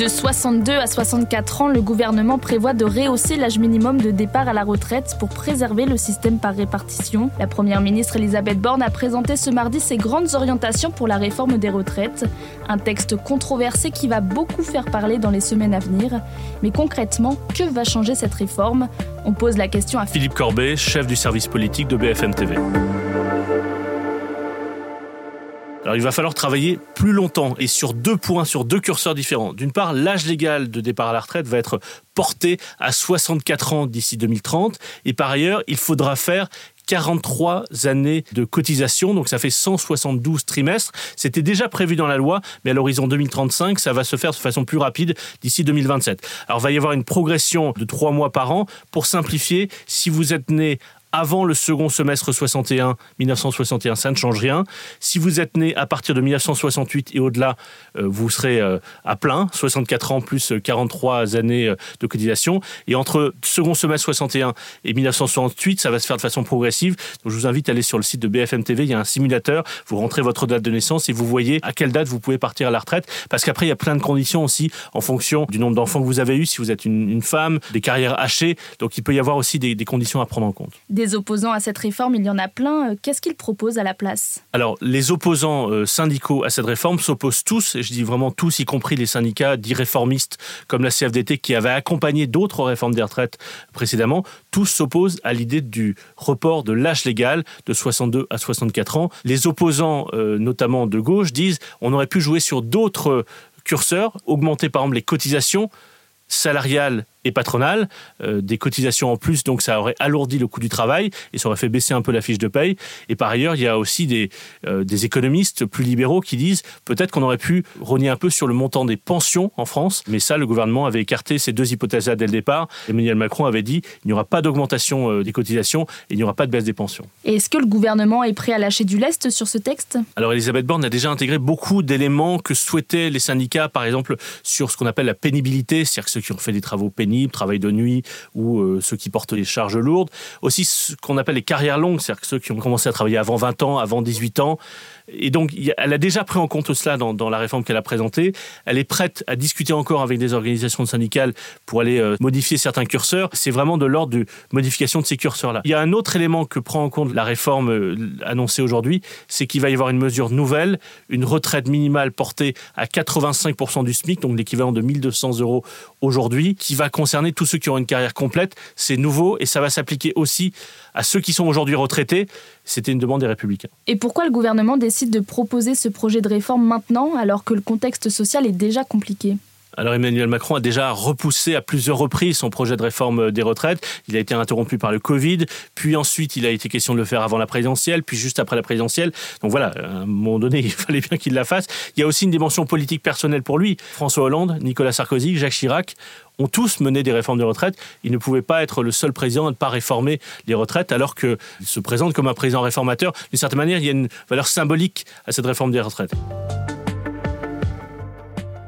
De 62 à 64 ans, le gouvernement prévoit de rehausser l'âge minimum de départ à la retraite pour préserver le système par répartition. La première ministre Elisabeth Borne a présenté ce mardi ses grandes orientations pour la réforme des retraites. Un texte controversé qui va beaucoup faire parler dans les semaines à venir. Mais concrètement, que va changer cette réforme? On pose la question à Philippe Corbet, chef du service politique de BFM TV. Il va falloir travailler plus longtemps et sur deux points, sur deux curseurs différents. D'une part, l'âge légal de départ à la retraite va être porté à 64 ans d'ici 2030 et par ailleurs, il faudra faire 43 années de cotisation, donc ça fait 172 trimestres. C'était déjà prévu dans la loi, mais à l'horizon 2035, ça va se faire de façon plus rapide d'ici 2027. Alors il va y avoir une progression de trois mois par an. Pour simplifier, si vous êtes né avant le second semestre 61, 1961, ça ne change rien. Si vous êtes né à partir de 1968 et au-delà, euh, vous serez euh, à plein, 64 ans plus 43 années euh, de cotisation. Et entre second semestre 61 et 1968, ça va se faire de façon progressive. Donc je vous invite à aller sur le site de BFM TV, il y a un simulateur, vous rentrez votre date de naissance et vous voyez à quelle date vous pouvez partir à la retraite. Parce qu'après, il y a plein de conditions aussi en fonction du nombre d'enfants que vous avez eu, si vous êtes une, femme, des carrières hachées. Donc il peut y avoir aussi des, conditions à prendre en compte opposants à cette réforme, il y en a plein. Euh, qu'est-ce qu'ils proposent à la place Alors, les opposants euh, syndicaux à cette réforme s'opposent tous, et je dis vraiment tous, y compris les syndicats dits réformistes comme la CFDT qui avait accompagné d'autres réformes des retraites précédemment. Tous s'opposent à l'idée du report de l'âge légal de 62 à 64 ans. Les opposants, euh, notamment de gauche, disent on aurait pu jouer sur d'autres curseurs, augmenter par exemple les cotisations salariales et patronale, euh, des cotisations en plus, donc ça aurait alourdi le coût du travail et ça aurait fait baisser un peu la fiche de paye. Et par ailleurs, il y a aussi des, euh, des économistes plus libéraux qui disent peut-être qu'on aurait pu rogner un peu sur le montant des pensions en France, mais ça, le gouvernement avait écarté ces deux hypothèses-là dès le départ. Emmanuel Macron avait dit il n'y aura pas d'augmentation euh, des cotisations et il n'y aura pas de baisse des pensions. Et est-ce que le gouvernement est prêt à lâcher du lest sur ce texte? Alors Elisabeth Borne a déjà intégré beaucoup d'éléments que souhaitaient les syndicats, par exemple sur ce qu'on appelle la pénibilité, c'est-à-dire ceux qui ont fait des travaux pénibles travail de nuit ou euh, ceux qui portent les charges lourdes. Aussi ce qu'on appelle les carrières longues, c'est-à-dire ceux qui ont commencé à travailler avant 20 ans, avant 18 ans. Et donc, elle a déjà pris en compte cela dans, la réforme qu'elle a présentée. Elle est prête à discuter encore avec des organisations syndicales pour aller euh, modifier certains curseurs. C'est vraiment de l'ordre de modification de ces curseurs-là. Il y a un autre élément que prend en compte la réforme euh, annoncée aujourd'hui, c'est qu'il va y avoir une mesure nouvelle, une retraite minimale portée à 85% du SMIC, donc l'équivalent de 1200 euros aujourd'hui, qui va concerner tous ceux qui auront une carrière complète. C'est nouveau et ça va s'appliquer aussi à ceux qui sont aujourd'hui retraités. C'était une demande des républicains. Et pourquoi le gouvernement décide de proposer ce projet de réforme maintenant alors que le contexte social est déjà compliqué? Alors Emmanuel Macron a déjà repoussé à plusieurs reprises son projet de réforme des retraites. Il a été interrompu par le Covid, puis ensuite il a été question de le faire avant la présidentielle, puis juste après la présidentielle. Donc voilà, à un moment donné, il fallait bien qu'il la fasse. Il y a aussi une dimension politique personnelle pour lui. François Hollande, Nicolas Sarkozy, Jacques Chirac ont tous mené des réformes de retraite. Il ne pouvait pas être le seul président à ne pas réformer les retraites, alors qu'il se présente comme un président réformateur. D'une certaine manière, il y a une valeur symbolique à cette réforme des retraites.